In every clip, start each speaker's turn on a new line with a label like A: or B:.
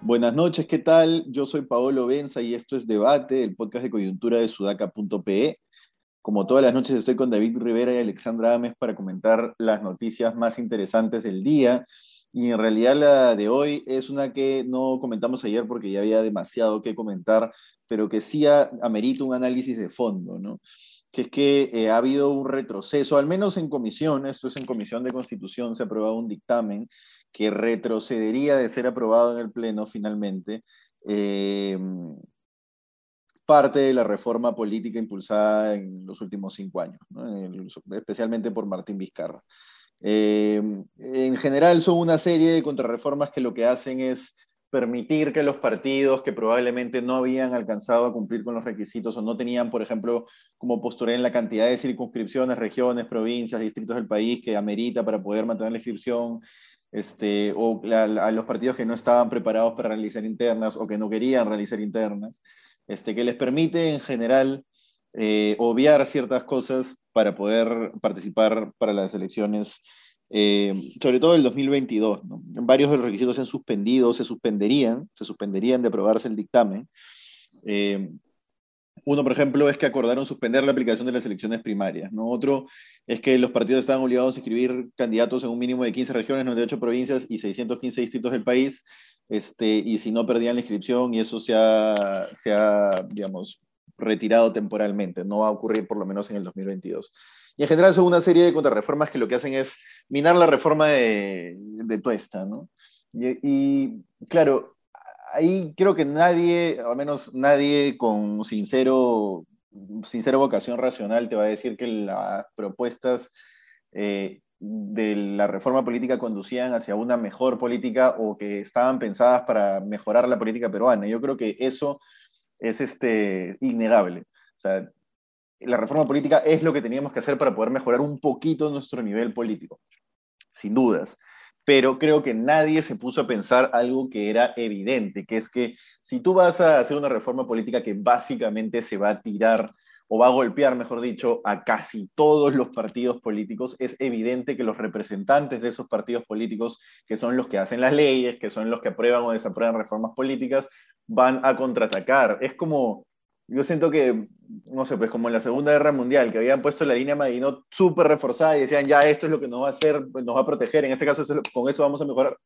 A: Buenas noches, ¿qué tal? Yo soy Paolo Benza y esto es Debate, el podcast de coyuntura de sudaca.pe. Como todas las noches estoy con David Rivera y Alexandra Ames para comentar las noticias más interesantes del día. Y en realidad la de hoy es una que no comentamos ayer porque ya había demasiado que comentar, pero que sí amerita un análisis de fondo, ¿no? que es que eh, ha habido un retroceso, al menos en comisión, esto es en comisión de constitución, se ha aprobado un dictamen que retrocedería de ser aprobado en el Pleno finalmente, eh, parte de la reforma política impulsada en los últimos cinco años, especialmente por Martín Vizcarra. Eh, en general son una serie de contrarreformas que lo que hacen es permitir que los partidos que probablemente no habían alcanzado a cumplir con los requisitos o no tenían, por ejemplo, como postura en la cantidad de circunscripciones, regiones, provincias, distritos del país que amerita para poder mantener la inscripción, este, o a, los partidos que no estaban preparados para realizar internas o que no querían realizar internas, este, que les permite en general eh, obviar ciertas cosas para poder participar para las elecciones, eh, sobre todo el 2022. Varios de los requisitos se han suspendido, se suspenderían, se suspenderían de aprobarse el dictamen. Eh, uno, por ejemplo, es que acordaron suspender la aplicación de las elecciones primarias. ¿no? Otro es que los partidos estaban obligados a inscribir candidatos en un mínimo de 15 regiones, 98 provincias y 615 distritos del país, este, y si no perdían la inscripción, y eso se ha, se ha, digamos, retirado temporalmente. No va a ocurrir por lo menos en el 2022. Y en general son una serie de contrarreformas que lo que hacen es minar la reforma de, de Tuesta. ¿no? Y, claro, ahí creo que nadie, al menos nadie con sincero, sincera vocación racional te va a decir que las propuestas eh, de la reforma política conducían hacia una mejor política o que estaban pensadas para mejorar la política peruana. Yo creo que eso es este, innegable. O sea, la reforma política es lo que teníamos que hacer para poder mejorar un poquito nuestro nivel político, sin dudas pero creo que nadie se puso a pensar algo que era evidente, que es que si tú vas a hacer una reforma política que básicamente se va a tirar o va a golpear, mejor dicho, a casi todos los partidos políticos, es evidente que los representantes de esos partidos políticos, que son los que hacen las leyes, que son los que aprueban o desaprueban reformas políticas, van a contraatacar. Es como, yo siento que, no sé, pues como en la Segunda Guerra Mundial, que habían puesto la línea Maginot súper reforzada y decían, ya, esto es lo que nos va a hacer, pues, nos va a proteger, en este caso con eso vamos a mejorar.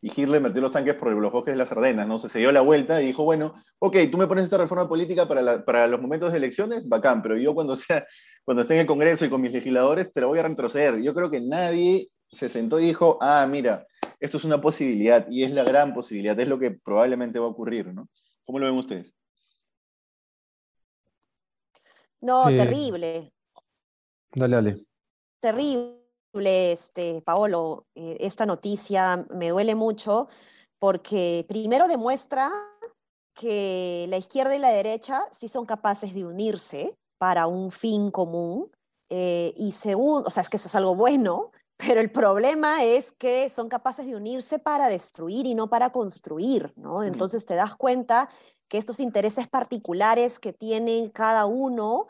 A: Y Hitler metió los tanques por los bosques de las Ardenas, ¿no? Se, se dio la vuelta y dijo, bueno, ok, tú me pones esta reforma política para, para los momentos de elecciones, bacán, pero yo cuando, sea, cuando esté en el Congreso y con mis legisladores te la voy a retroceder. Yo creo que nadie se sentó y dijo, ah, mira, esto es una posibilidad y es la gran posibilidad, es lo que probablemente va a ocurrir, ¿no? ¿Cómo lo ven ustedes?
B: No, terrible.
C: Dale, dale.
B: Terrible, este, Paolo. Eh, esta noticia me duele mucho porque primero demuestra que la izquierda y la derecha sí son capaces de unirse para un fin común. Eh, y segundo, o sea, es que eso es algo bueno, pero el problema es que son capaces de unirse para destruir y no para construir, ¿no? Entonces te das cuenta que estos intereses particulares que tienen cada uno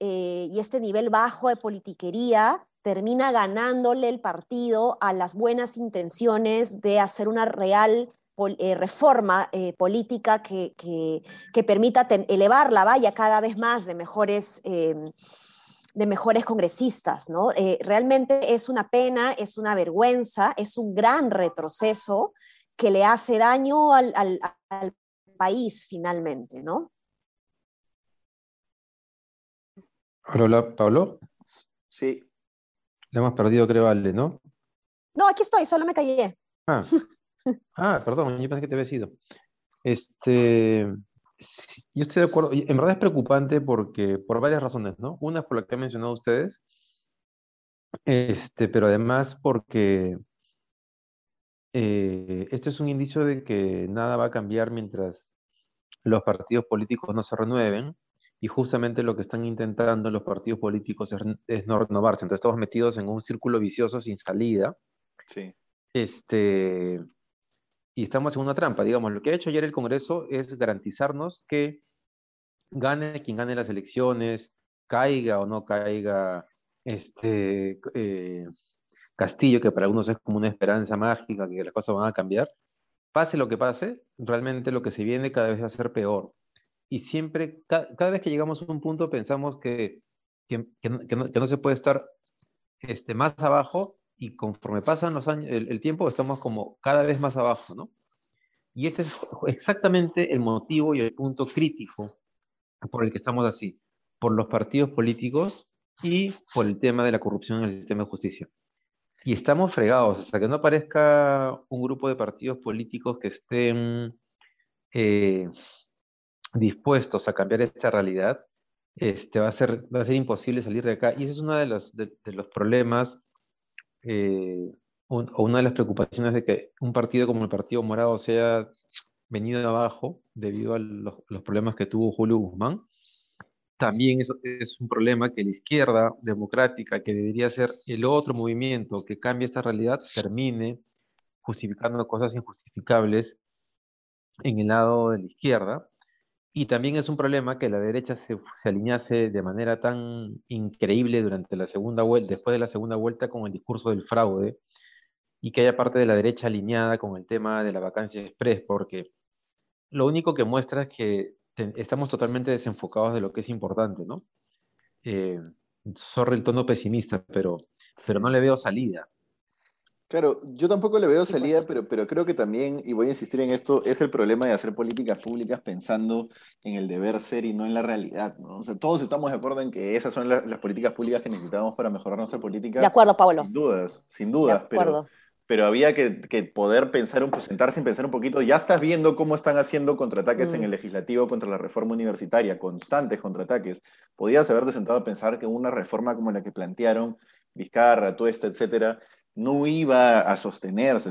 B: eh, y este nivel bajo de politiquería termina ganándole el partido a las buenas intenciones de hacer una real eh, reforma eh, política que, que, permita elevar la valla cada vez más de mejores, em, de mejores congresistas. ¿no? realmente es una pena, es una vergüenza, es un gran retroceso que le hace daño al, al, al país finalmente, ¿no?
C: Hola, Pablo.
A: Sí.
C: Le hemos perdido, creo, Ale, ¿no?
B: No, aquí estoy, solo me callé.
C: Ah, ah perdón, yo pensé que te había sido. Este, yo estoy de acuerdo. En verdad es preocupante porque, por varias razones, ¿no? Una es por la que han mencionado ustedes, este, pero además porque eh, esto es un indicio de que nada va a cambiar mientras los partidos políticos no se renueven y justamente lo que están intentando los partidos políticos es, no renovarse. Entonces estamos metidos en un círculo vicioso sin salida.
A: Sí.
C: Este, y estamos en una trampa. Digamos, lo que ha hecho ayer el Congreso es garantizarnos que gane quien gane las elecciones, caiga o no caiga este eh, Castillo, que para algunos es como una esperanza mágica, que las cosas van a cambiar. Pase lo que pase, realmente lo que se viene cada vez va a ser peor. Y siempre, cada vez que llegamos a un punto, pensamos que, que, no, se puede estar este, más abajo y conforme pasan los años, el, tiempo, estamos como cada vez más abajo, ¿no? Y este es exactamente el motivo y el punto crítico por el que estamos así, por los partidos políticos y por el tema de la corrupción en el sistema de justicia. Y estamos fregados, hasta que no aparezca un grupo de partidos políticos que estén eh, dispuestos a cambiar esta realidad, este, va, a ser, va a ser imposible salir de acá. Y ese es uno de los, de, los problemas eh, una de las preocupaciones de que un partido como el Partido Morado sea venido abajo debido a los, problemas que tuvo Julio Guzmán. También eso es un problema que la izquierda democrática, que debería ser el otro movimiento que cambie esta realidad, termine justificando cosas injustificables en el lado de la izquierda. Y también es un problema que la derecha se, se alinease de manera tan increíble durante la segunda vuelta, después de la segunda vuelta con el discurso del fraude, y que haya parte de la derecha alineada con el tema de la vacancia express, porque lo único que muestra es que estamos totalmente desenfocados de lo que es importante, ¿no? Eh, sorry el tono pesimista, pero, pero no le veo salida.
A: Claro, yo tampoco le veo salida, pues. pero, pero creo que también, y voy a insistir en esto, es el problema de hacer políticas públicas pensando en el deber ser y no en la realidad. ¿no? O sea, todos estamos de acuerdo en que esas son las políticas públicas que necesitamos para mejorar nuestra política.
B: De acuerdo, Pablo.
A: Sin dudas, sin dudas. De acuerdo. Pero, había que, poder pensar, un, sentarse sin pensar un poquito. Ya estás viendo cómo están haciendo contraataques en mm. el legislativo contra la reforma universitaria, constantes contraataques. Podías haberte sentado a pensar que una reforma como la que plantearon Vizcarra, Tuesta, etcétera, no iba a sostenerse.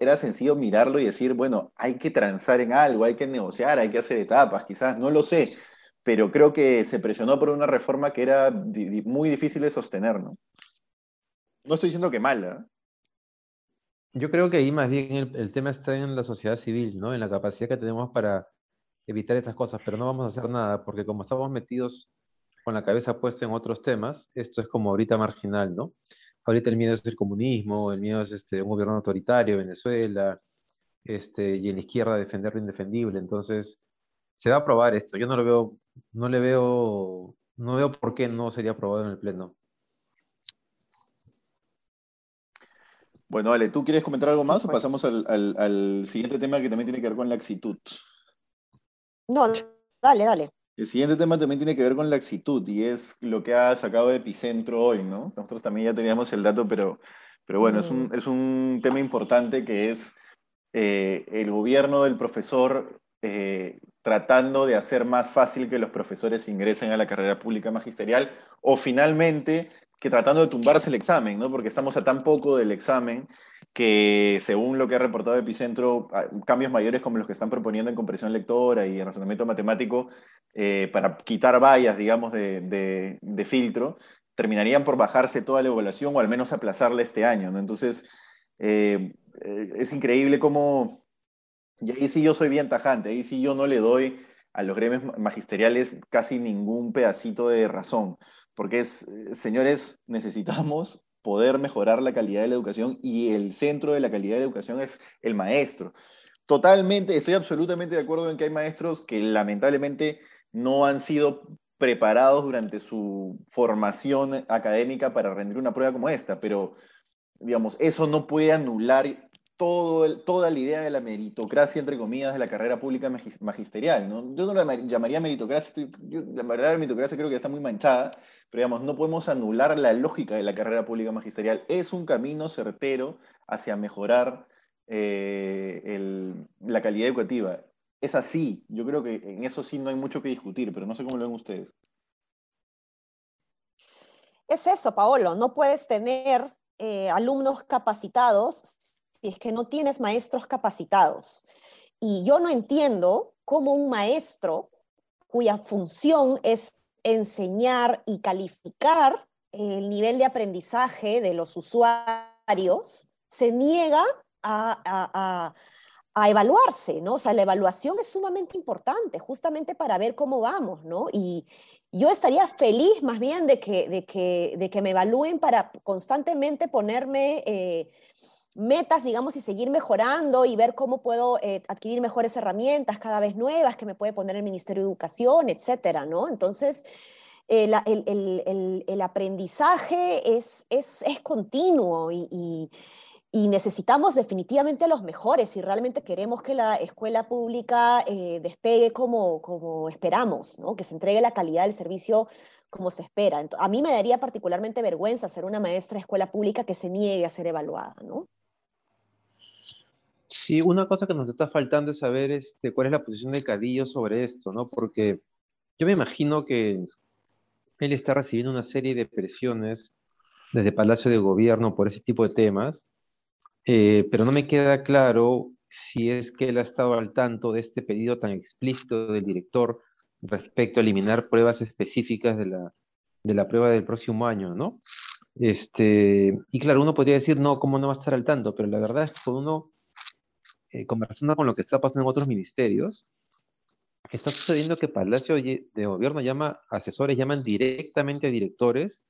A: era, sencillo mirarlo y decir, bueno, hay que transar en algo, hay que negociar, hay que hacer etapas, quizás, no lo sé, pero creo que se presionó por una reforma que era muy difícil de sostener, ¿no? No estoy diciendo que mala.
C: Yo creo que ahí más bien el, el, tema está en la sociedad civil, ¿no? En la capacidad que tenemos para evitar estas cosas, pero no vamos a hacer nada, porque como estamos metidos con la cabeza puesta en otros temas, esto es como ahorita marginal, ¿no? Ahorita el miedo es el comunismo, el miedo es este, un gobierno autoritario, Venezuela, este, y en la izquierda defender lo indefendible. Entonces, se va a aprobar esto. Yo no lo veo, no le veo, no veo por qué no sería aprobado en el Pleno.
A: Bueno, Ale, ¿tú quieres comentar algo más o pues. pasamos al, al, siguiente tema que también tiene que ver con la actitud?
B: No, dale, dale.
A: El siguiente tema también tiene que ver con la actitud y es lo que ha sacado de Epicentro hoy, ¿no? Nosotros también ya teníamos el dato, pero, pero bueno, es, un, mm. es un tema importante que es eh, el gobierno del profesor eh, tratando de hacer más fácil que los profesores ingresen a la carrera pública magisterial o finalmente que tratando de tumbarse el examen, ¿no? Porque estamos a tan poco del examen que según lo que ha reportado Epicentro, cambios mayores como los que están proponiendo en compresión lectora y en razonamiento matemático eh, para quitar vallas, digamos, de, filtro, terminarían por bajarse toda la evaluación o al menos aplazarla este año. Entonces, eh, eh, es increíble cómo, y ahí sí yo soy bien tajante, ahí sí yo no le doy a los gremios magisteriales casi ningún pedacito de razón, porque es, señores, necesitamos poder mejorar la calidad de la educación y el centro de la calidad de la educación es el maestro. Totalmente, estoy absolutamente de acuerdo en que hay maestros que lamentablemente no han sido preparados durante su formación académica para rendir una prueba como esta, pero digamos, eso no puede anular todo toda la idea de la meritocracia, entre comillas, de la carrera pública magisterial. ¿no? Yo no la llamaría meritocracia, la verdad la meritocracia creo que está muy manchada, pero digamos, no podemos anular la lógica de la carrera pública magisterial. Es un camino certero hacia mejorar eh, la calidad educativa. Es así, yo creo que en eso sí no hay mucho que discutir, pero no sé cómo lo ven ustedes.
B: Es eso, Paolo, no puedes tener eh, alumnos capacitados si es que no tienes maestros capacitados. Y yo no entiendo cómo un maestro cuya función es enseñar y calificar el nivel de aprendizaje de los usuarios, se niega a, a evaluarse, ¿no? O sea, la evaluación es sumamente importante, justamente para ver cómo vamos, ¿no? Y yo estaría feliz más bien de que, de que, de que me evalúen para constantemente ponerme eh, metas, digamos, y seguir mejorando y ver cómo puedo eh, adquirir mejores herramientas cada vez nuevas que me puede poner el Ministerio de Educación, etcétera, ¿no? Entonces, el, el, el, aprendizaje es, es, es continuo y necesitamos definitivamente a los mejores si realmente queremos que la escuela pública eh, despegue como, como esperamos, ¿no? que se entregue la calidad del servicio como se espera. a mí me daría particularmente vergüenza ser una maestra de escuela pública que se niegue a ser evaluada. ¿no?
C: Sí, una cosa que nos está faltando es saber este, cuál es la posición de Cadillo sobre esto, ¿no? porque yo me imagino que él está recibiendo una serie de presiones desde Palacio de Gobierno por ese tipo de temas eh, pero no me queda claro si es que él ha estado al tanto de este pedido tan explícito del director respecto a eliminar pruebas específicas de la, de la prueba del próximo año, ¿no? Este, y claro, uno podría decir, no, ¿cómo no va a estar al tanto? Pero la verdad es que uno, eh, conversando con lo que está pasando en otros ministerios, está sucediendo que Palacio de Gobierno llama, asesores llaman directamente a directores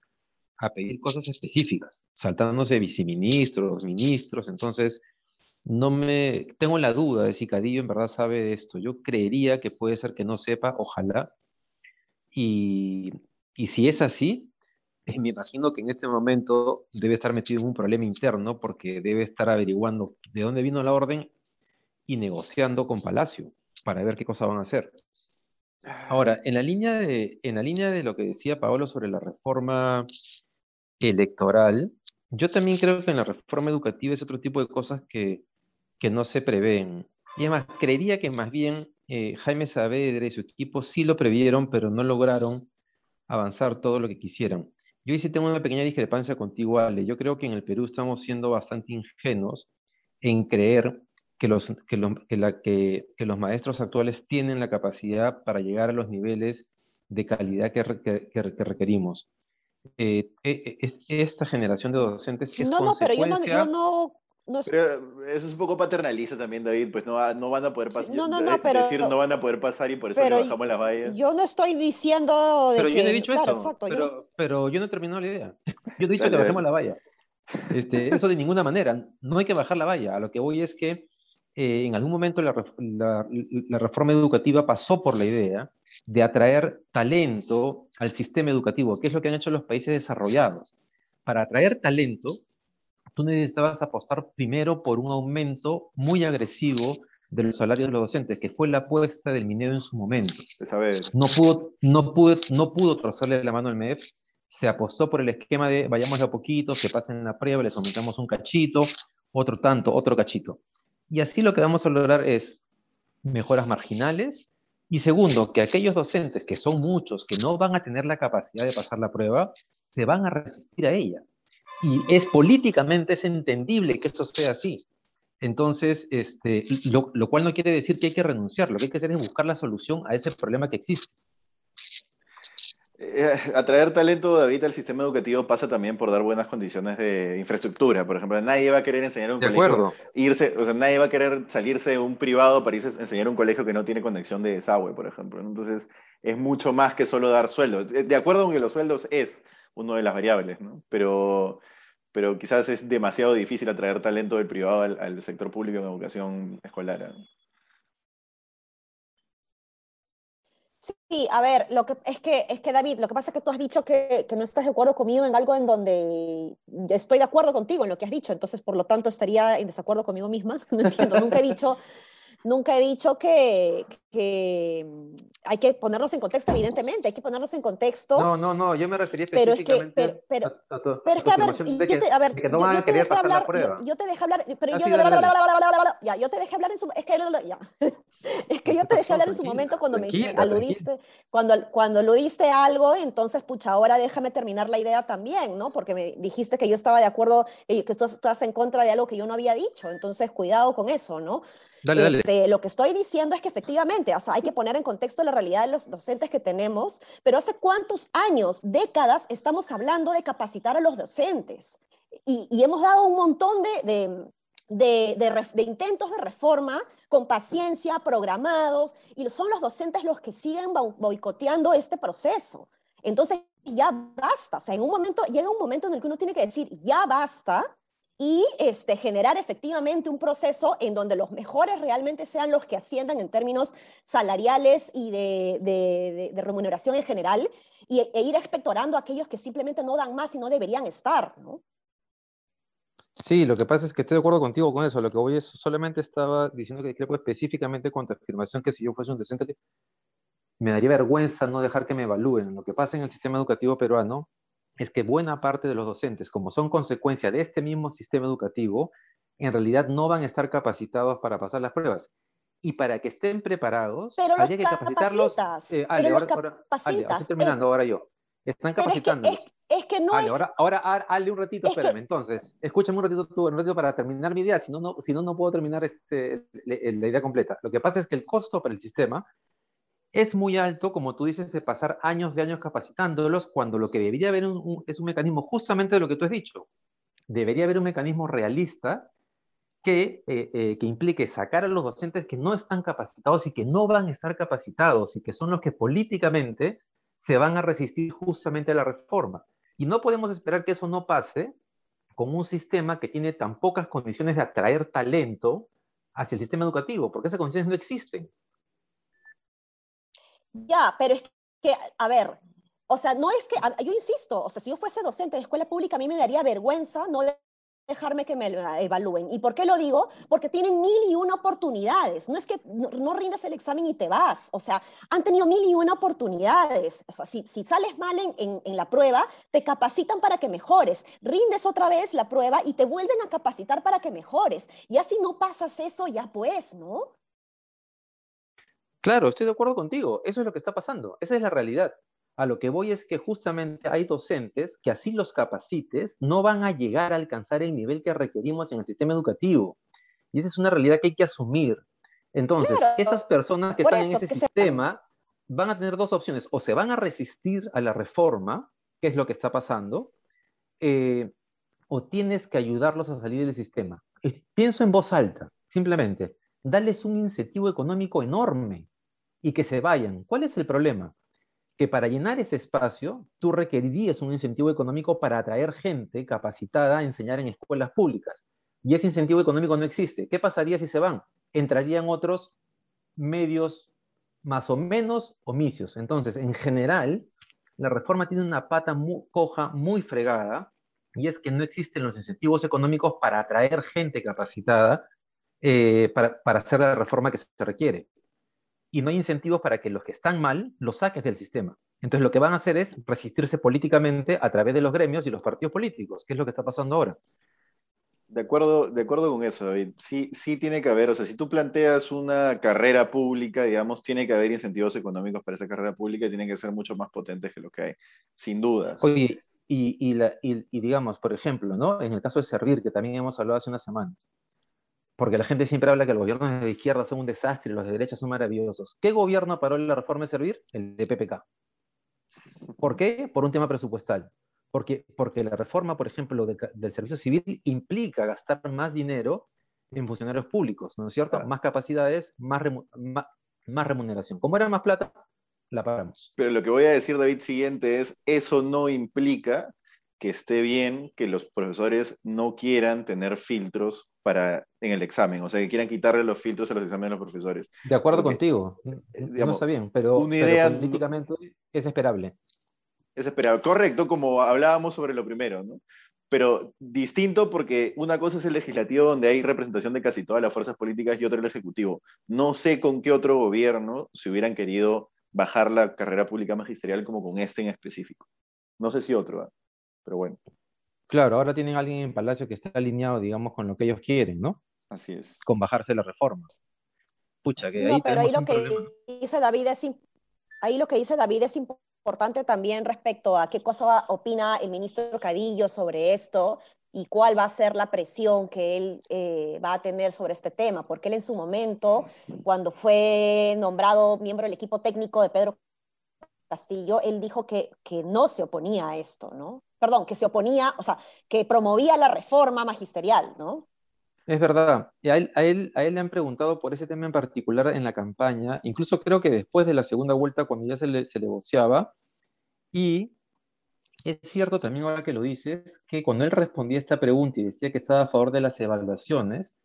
C: a pedir cosas específicas, saltándose viceministros, ministros, entonces no me tengo la duda de si Cadillo en verdad sabe de esto. Yo creería que puede ser que no sepa, ojalá. Y, y si es así, me imagino que en este momento debe estar metido en un problema interno porque debe estar averiguando de dónde vino la orden y negociando con Palacio para ver qué cosa van a hacer. Ahora, en la línea de, en la línea de lo que decía Paolo sobre la reforma electoral, yo también creo que en la reforma educativa es otro tipo de cosas que, que no se prevén. Y además, creería que más bien eh, Jaime Saavedra y su equipo sí lo previeron, pero no lograron avanzar todo lo que quisieron. Yo sí tengo una pequeña discrepancia contigo, Ale. Yo creo que en el Perú estamos siendo bastante ingenuos en creer que los, que los, que la, que, que los maestros actuales tienen la capacidad para llegar a los niveles de calidad que, que requerimos. Eh, e, e, esta generación de docentes es
B: No, no, pero yo no, yo no, no
A: pero eso es un poco paternalista también, David, pues no, no van a poder pasar.
B: No, no, no, pero,
A: decir no van a poder pasar y por eso le bajamos las vallas.
B: Yo no estoy diciendo de
C: pero
B: que,
C: yo no he dicho
B: claro,
C: eso,
B: exacto,
C: pero,
B: yo no...
C: pero yo no he terminado la idea. Yo he dicho que bajemos la valla. Este, eso de ninguna manera, no hay que bajar la valla. A lo que voy es que eh, en algún momento la, la, la reforma educativa pasó por la idea de atraer talento al sistema educativo, que es lo que han hecho los países desarrollados. Para atraer talento, tú necesitabas apostar primero por un aumento muy agresivo de los salarios de los docentes, que fue la apuesta del minero en su momento. No pudo, no pudo, no pudo trozarle la mano al MEF, se apostó por el esquema de vayamos a poquito, que pasen la prueba, les aumentamos un cachito, otro tanto, otro cachito. Y así lo que vamos a lograr es mejoras marginales, y segundo, que aquellos docentes, que son muchos, que no van a tener la capacidad de pasar la prueba, se van a resistir a ella. Y es políticamente entendible que eso sea así. Entonces, este, lo, lo cual no quiere decir que hay que renunciar, lo que hay que hacer es buscar la solución a ese problema que existe.
A: Eh, atraer talento, David, al sistema educativo pasa también por dar buenas condiciones de infraestructura. Por ejemplo, nadie va a querer enseñar un
C: de
A: colegio,
C: acuerdo.
A: irse, o sea, nadie va a querer salirse de un privado para irse a enseñar un colegio que no tiene conexión de desagüe, por ejemplo. Entonces, es mucho más que solo dar sueldo. De acuerdo con que los sueldos es una de las variables, ¿no? Pero, pero quizás es demasiado difícil atraer talento del privado al, al sector público en educación escolar. ¿no?
B: Sí, a ver, lo que es que es que David, lo que pasa es que tú has dicho que, que, no estás de acuerdo conmigo en algo en donde estoy de acuerdo contigo en lo que has dicho, entonces por lo tanto estaría en desacuerdo conmigo misma. No entiendo, nunca he dicho, nunca he dicho que, que, hay que ponernos en contexto, evidentemente, hay que ponernos en contexto.
C: No, no, no, yo me refería
B: pero es que, pero, pero,
C: a, a tu,
B: pero es que, a ver, yo te, a ver,
C: que no van
B: yo,
C: a querer pasar
B: hablar,
C: la prueba.
B: Yo, yo, te dejé hablar, pero yo, ya, yo te dejé hablar en su, es que, ya, es que yo te dejé hablar en su momento cuando me aludiste, cuando, cuando aludiste a algo, entonces, pucha, ahora déjame terminar la idea también, ¿no? Porque me dijiste que yo estaba de acuerdo, eh, que tú estás en contra de algo que yo no había dicho, entonces cuidado con eso, ¿no?
C: Dale, dale.
B: Este, lo que estoy diciendo es que efectivamente, o sea, hay que poner en contexto la realidad de los docentes que tenemos, pero hace cuántos años, décadas, estamos hablando de capacitar a los docentes. Y, y hemos dado un montón de, de, de, de, intentos de reforma con paciencia, programados, y son los docentes los que siguen boicoteando este proceso. Entonces, ya basta. O sea, en un momento, llega un momento en el que uno tiene que decir, ya basta, y este, generar efectivamente un proceso en donde los mejores realmente sean los que asciendan en términos salariales y de, remuneración en general, y, e ir expectorando a aquellos que simplemente no dan más y no deberían estar, ¿no?
C: Sí, lo que pasa es que estoy de acuerdo contigo con eso. Lo que es, solamente estaba diciendo que creo específicamente con tu afirmación que si yo fuese un docente, me daría vergüenza no dejar que me evalúen. Lo que pasa en el sistema educativo peruano es que buena parte de los docentes, como son consecuencia de este mismo sistema educativo, en realidad no van a estar capacitados para pasar las pruebas. Y para que estén preparados,
B: pero habría que capacitarlos. Eh,
C: Ale, pero ahora, estoy terminando ahora yo. Están capacitando.
B: Es que, no
C: Ale, ahora, ahora, Ale, un ratito, espérame. Entonces, escúchame un ratito tú, un ratito para terminar mi idea, si no, no, si no, no puedo terminar este, la idea completa. Lo que pasa es que el costo para el sistema es muy alto, como tú dices, de pasar años de años capacitándolos, cuando lo que debería haber es un mecanismo justamente de lo que tú has dicho. Debería haber un mecanismo realista que, eh, eh, que implique sacar a los docentes que no están capacitados y que no van a estar capacitados y que son los que políticamente se van a resistir justamente a la reforma. Y no podemos esperar que eso no pase con un sistema que tiene tan pocas condiciones de atraer talento hacia el sistema educativo, porque esas condiciones no existen.
B: Ya, pero es que, a ver, o sea, no es que, yo insisto, o sea, si yo fuese docente de escuela pública, a mí me daría vergüenza no dejarme que me evalúen. ¿Y por qué lo digo? Porque tienen mil y una oportunidades. No es que no, rindes el examen y te vas. O sea, han tenido mil y una oportunidades. O sea, si, si sales mal en, en, la prueba, te capacitan para que mejores. Rindes otra vez la prueba y te vuelven a capacitar para que mejores. Y así no pasas eso, ya pues, ¿no?
C: Claro, estoy de acuerdo contigo. Eso es lo que está pasando. Esa es la realidad. A lo que voy es que justamente hay docentes que así los capacites no van a llegar a alcanzar el nivel que requerimos en el sistema educativo. Y esa es una realidad que hay que asumir. Entonces, estas personas que están en ese sistema van a tener dos opciones. O se van a resistir a la reforma, que es lo que está pasando, eh, o tienes que ayudarlos a salir del sistema. Pienso en voz alta, simplemente. Darles un incentivo económico enorme y que se vayan. ¿Cuál es el problema? Que para llenar ese espacio, tú requerirías un incentivo económico para atraer gente capacitada a enseñar en escuelas públicas. Y ese incentivo económico no existe. ¿Qué pasaría si se van? Entrarían otros medios más o menos omisios. Entonces, en general, la reforma tiene una pata muy, coja muy fregada y es que no existen los incentivos económicos para atraer gente capacitada eh, para, para hacer la reforma que se requiere y no hay incentivos para que los que están mal los saques del sistema. Entonces lo que van a hacer es resistirse políticamente a través de los gremios y los partidos políticos, que es lo que está pasando ahora.
A: De acuerdo, de acuerdo con eso, David. Sí, sí tiene que haber, o sea, si tú planteas una carrera pública, digamos, tiene que haber incentivos económicos para esa carrera pública y tienen que ser mucho más potentes que lo que hay, sin duda.
C: Oye, y, y, y, digamos, por ejemplo, ¿no? En el caso de Servir, que también hemos hablado hace unas semanas, porque la gente siempre habla que los gobiernos de izquierda son un desastre y los de derecha son maravillosos. ¿Qué gobierno paró la reforma de servir? El de PPK. ¿Por qué? Por un tema presupuestal. Porque, porque la reforma, por ejemplo, del servicio civil implica gastar más dinero en funcionarios públicos, ¿no es cierto? Más capacidades, más, más, remuneración. Como era más plata, la pagamos.
A: Pero lo que voy a decir, David, siguiente es, eso no implica que esté bien que los profesores no quieran tener filtros para, en el examen, o sea, que quieran quitarle los filtros a los exámenes de los profesores.
C: De acuerdo contigo, eh, no está bien, pero, políticamente es esperable.
A: Es esperable, correcto, como hablábamos sobre lo primero, ¿no? Pero distinto porque una cosa es el legislativo donde hay representación de casi todas las fuerzas políticas y otro el ejecutivo. No sé con qué otro gobierno se hubieran querido bajar la carrera pública magisterial como con este en específico. No sé si otro, ¿eh? Pero bueno.
C: Claro, ahora tienen a alguien en Palacio que está alineado, digamos, con lo que ellos quieren, ¿no?
A: Así es.
C: Con bajarse la reforma.
B: Pucha, que no, pero ahí lo que dice David es ahí lo que dice David es importante también respecto a qué cosa opina el ministro Cadillo sobre esto y cuál va a ser la presión que él eh, va a tener sobre este tema, porque él en su momento, cuando fue nombrado miembro del equipo técnico de Pedro Castillo, él dijo que, que no se oponía a esto, ¿no? Perdón, que se oponía, o sea, que promovía la reforma magisterial, ¿no?
C: Es verdad. A él, le han preguntado por ese tema en particular en la campaña, incluso creo que después de la segunda vuelta, cuando ya se le, se y es cierto también ahora que lo dices, que cuando él respondía esta pregunta y decía que estaba a favor de las evaluaciones,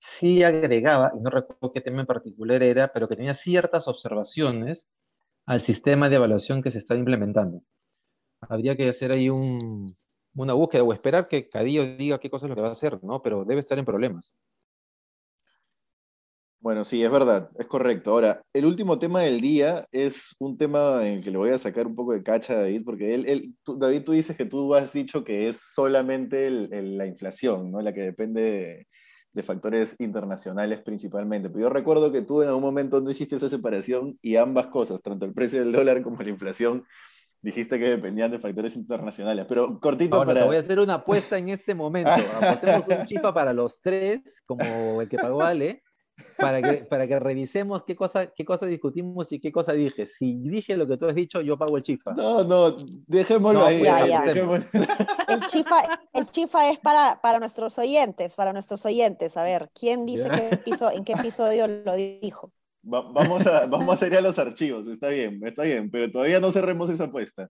C: sí agregaba, y no recuerdo qué tema en particular era, pero que tenía ciertas observaciones al sistema de evaluación que se está implementando. Habría que hacer ahí un, una búsqueda o esperar que Cadillo diga qué cosa es lo que va a hacer, ¿no? Pero debe estar en problemas.
A: Bueno, sí, es verdad, es correcto. Ahora, el último tema del día es un tema en el que le voy a sacar un poco de cacha a David, porque él, David, tú dices que tú has dicho que es solamente la inflación, ¿no? La que depende de, factores internacionales principalmente. Pero yo recuerdo que tú en algún momento no hiciste esa separación y ambas cosas, tanto el precio del dólar como la inflación, dijiste que dependían de factores internacionales. Pero cortito
C: para... Te voy a hacer una apuesta en este momento. Apostemos un chifa para los tres, como el que pagó Ale para que, para que revisemos qué cosa, qué cosa discutimos y qué cosa dije. Si dije lo que tú has dicho, yo pago el chifa.
A: No, no, dejémoslo ahí.
B: El, chifa, el chifa es para, para nuestros oyentes, para nuestros oyentes. A ver, ¿quién dice qué en qué episodio lo dijo?
A: Vamos, a, vamos a hacer a los archivos, está bien, está bien, pero todavía no cerremos esa apuesta.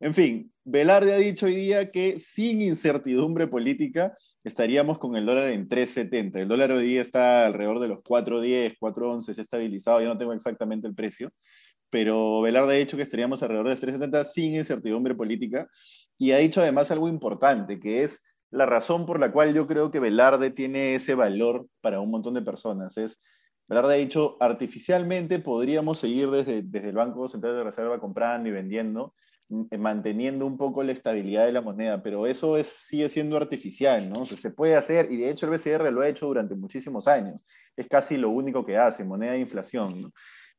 A: En fin, Velarde ha dicho hoy día que sin incertidumbre política estaríamos con el dólar en 3.70. El dólar hoy día está alrededor de los 4.10, 4.11, se ha estabilizado, yo no tengo exactamente el precio, pero Velarde ha dicho que estaríamos alrededor de 3.70 sin incertidumbre política y ha dicho además algo importante, que es la razón por la cual yo creo que Velarde tiene ese valor para un montón de personas. Es, Velarde ha dicho, artificialmente podríamos seguir desde, desde el Banco Central de Reserva comprando y vendiendo, eh, manteniendo un poco la estabilidad de la moneda, pero eso es, sigue siendo artificial, ¿no? se puede hacer, y de hecho el BCR lo ha hecho durante muchísimos años, es casi lo único que hace, moneda de inflación,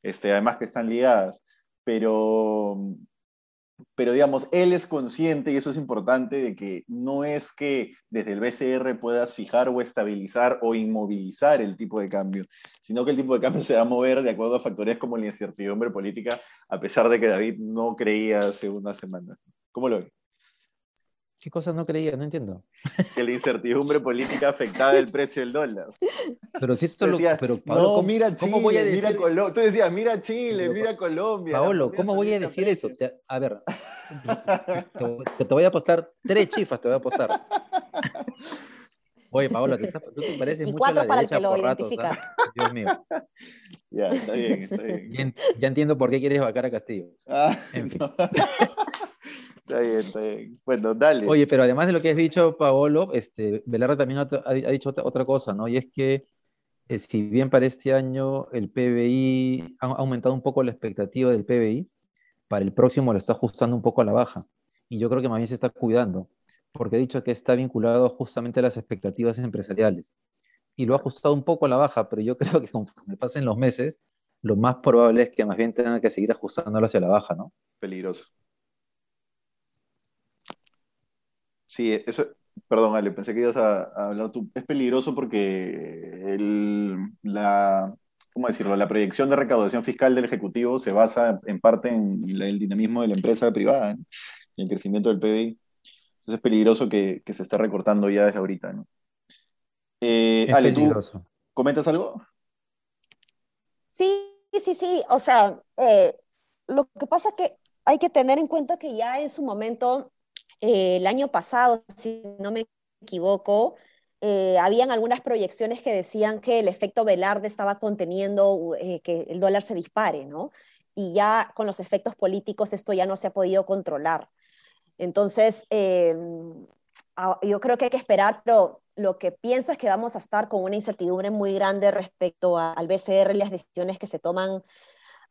A: este, además que están ligadas, pero pero digamos, él es consciente, y eso es importante, de que no es que desde el BCR puedas fijar o estabilizar o inmovilizar el tipo de cambio, sino que el tipo de cambio se va a mover de acuerdo a factores como la incertidumbre política, a pesar de que David no creía hace una semana. ¿Cómo lo ve?
C: ¿Qué cosas no creía? No entiendo.
A: Que la incertidumbre política afectaba el precio del dólar.
C: Pero si esto lo. Pero,
A: no, mira Chile, voy a decir... mira Colombia. Tú decías, mira Chile, mira Colombia.
C: Paolo, ¿cómo voy a decir eso? a ver, te, te, voy a apostar tres chifas, te voy a apostar. Oye, Paolo, tú te pareces mucho a la para derecha el que lo identifica. ¿ah? Dios mío.
A: Ya, está bien, está bien.
C: Ya, entiendo por qué quieres vacar a Castillo. Ah, en fin.
A: Está bien, está bien. Bueno, dale.
C: Oye, pero además de lo que has dicho, Paolo, este, Velarde también ha, dicho otra, cosa, ¿no? Y es que eh, si bien para este año el PBI ha aumentado un poco la expectativa del PBI, para el próximo lo está ajustando un poco a la baja. Y yo creo que más bien se está cuidando, porque ha dicho que está vinculado justamente a las expectativas empresariales. Y lo ha ajustado un poco a la baja, pero yo creo que conforme pasen los meses, lo más probable es que más bien tengan que seguir ajustándolo hacia la baja, ¿no?
A: Peligroso. Sí, eso, perdón, Ale, pensé que ibas a, hablar tú. Es peligroso porque la, ¿cómo decirlo? La proyección de recaudación fiscal del Ejecutivo se basa en parte en el dinamismo de la empresa privada y el crecimiento del PBI. Entonces es peligroso que, se esté recortando ya desde ahorita, ¿no? Eh, Ale, ¿tú comentas algo?
B: Sí, sí, sí. O sea, eh, lo que pasa es que hay que tener en cuenta que ya en su momento eh, el año pasado, si no me equivoco, eh, habían algunas proyecciones que decían que el efecto Velarde estaba conteniendo eh, que el dólar se dispare, ¿no? Y ya con los efectos políticos esto ya no se ha podido controlar. Entonces, yo creo que hay que esperar, pero lo que pienso es que vamos a estar con una incertidumbre muy grande respecto al BCR y las decisiones que se toman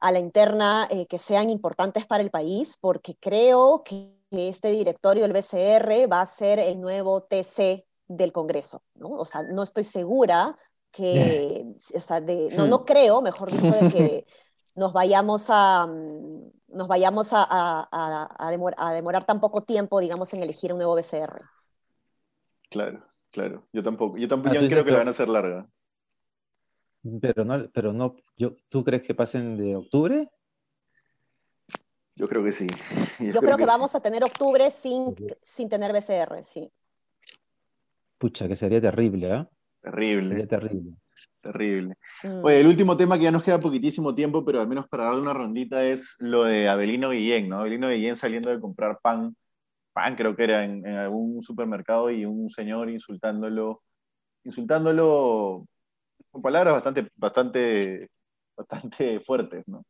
B: a la interna que sean importantes para el país, porque creo que que este directorio, el BCR, va a ser el nuevo TC del Congreso, ¿no? O sea, no estoy segura que, o sea, de, no, no creo, mejor dicho, de que nos vayamos a, mm, nos vayamos a, a, a, demorar tan poco tiempo, digamos, en elegir un nuevo BCR.
A: Claro, claro. Yo tampoco. Yo tampoco creo que la van a hacer larga.
C: Pero no, pero no, yo, ¿tú crees que pasen de octubre?
A: Yo creo que sí.
B: Yo, creo, que, vamos a tener octubre sin, sin tener BCR, sí.
C: Pucha, que sería terrible, ¿eh?
A: Terrible.
C: Sería terrible.
A: Terrible.
B: Mm.
A: Oye, el último tema que ya nos queda poquitísimo tiempo, pero al menos para darle una rondita, es lo de Abelino Guillén, ¿no? Abelino Guillén saliendo de comprar pan, pan creo que era en, en algún supermercado y un señor insultándolo, insultándolo con palabras bastante, bastante, bastante fuertes, ¿no?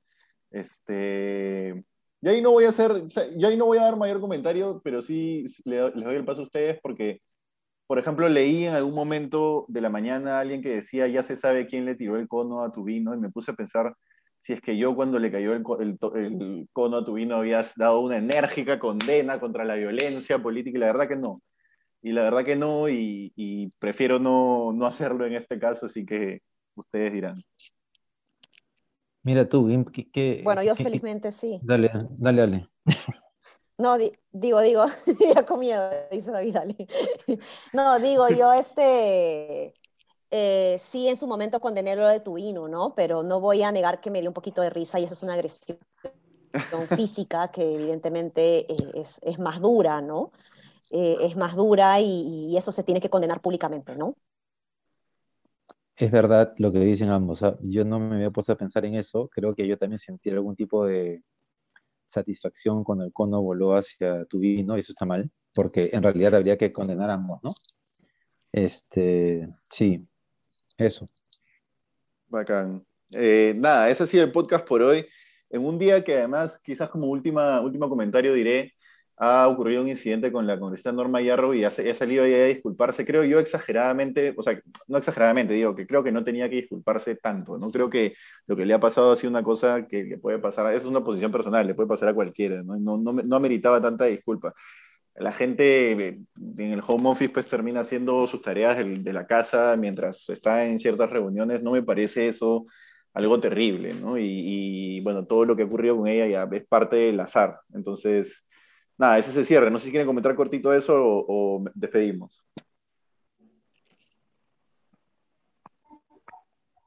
A: Este, yo ahí no voy a hacer, yo ahí no voy a dar mayor comentario, pero sí le- les doy el paso a ustedes porque, por ejemplo, leí en algún momento de la mañana a alguien que decía, ya se sabe quién le tiró el cono a tu vino, y me puse a pensar si es que yo cuando le cayó el, el el cono a tu vino habías dado una enérgica condena contra la violencia política, y la verdad que no. Y la verdad que no, y, y prefiero no, no hacerlo en este caso, así que ustedes dirán.
C: Mira tú, Gim, ¿qué, qué-
B: Bueno, yo felizmente sí.
C: Dale, dale, dale.
B: No, di- digo, digo, ya con miedo, dice David, dale. No, digo, yo este, eh, sí en su momento condené lo de tu vino, ¿no? Pero no voy a negar que me dio un poquito de risa y eso es una agresión física que evidentemente eh, es, es más dura, ¿no? Eh, es más dura y, y eso se tiene que condenar públicamente, ¿no?
C: Es verdad lo que dicen ambos. ¿ah? Yo no me había puesto a pensar en eso. Creo que yo también sentí algún tipo de satisfacción cuando el cono voló hacia tu vino y eso está mal, porque en realidad habría que condenar a ambos, ¿no? Este, sí, eso.
A: Bacán. Eh, nada, ese ha sido el podcast por hoy. En un día que además, quizás como última, último comentario diré, ha ocurrido un incidente con la congresista Norma Yarro y ha, ha salido ella a disculparse, creo yo exageradamente, o sea, no exageradamente, digo que creo que no tenía que disculparse tanto, no creo que lo que le ha pasado ha sido una cosa que le puede pasar, es una posición personal, le puede pasar a cualquiera, no, no, no, no meritaba tanta disculpa. La gente en el home office pues termina haciendo sus tareas de, la casa mientras está en ciertas reuniones, no me parece eso algo terrible, ¿no? Y, y, bueno, todo lo que ha ocurrido con ella ya es parte del azar. Entonces, nada, ese es el cierre. No sé si quieren comentar cortito eso o, o despedimos.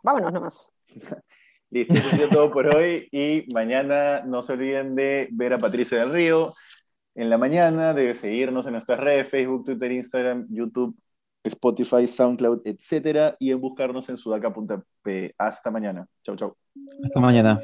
B: Vámonos nomás.
A: Listo, eso ha sido todo por hoy y mañana no se olviden de ver a Patricia del Río en la mañana, de seguirnos en nuestras redes, Facebook, Twitter, Instagram, YouTube, Spotify, SoundCloud, etcétera, y en buscarnos en sudaca.p. Hasta mañana. Chau, chau.
C: Hasta mañana.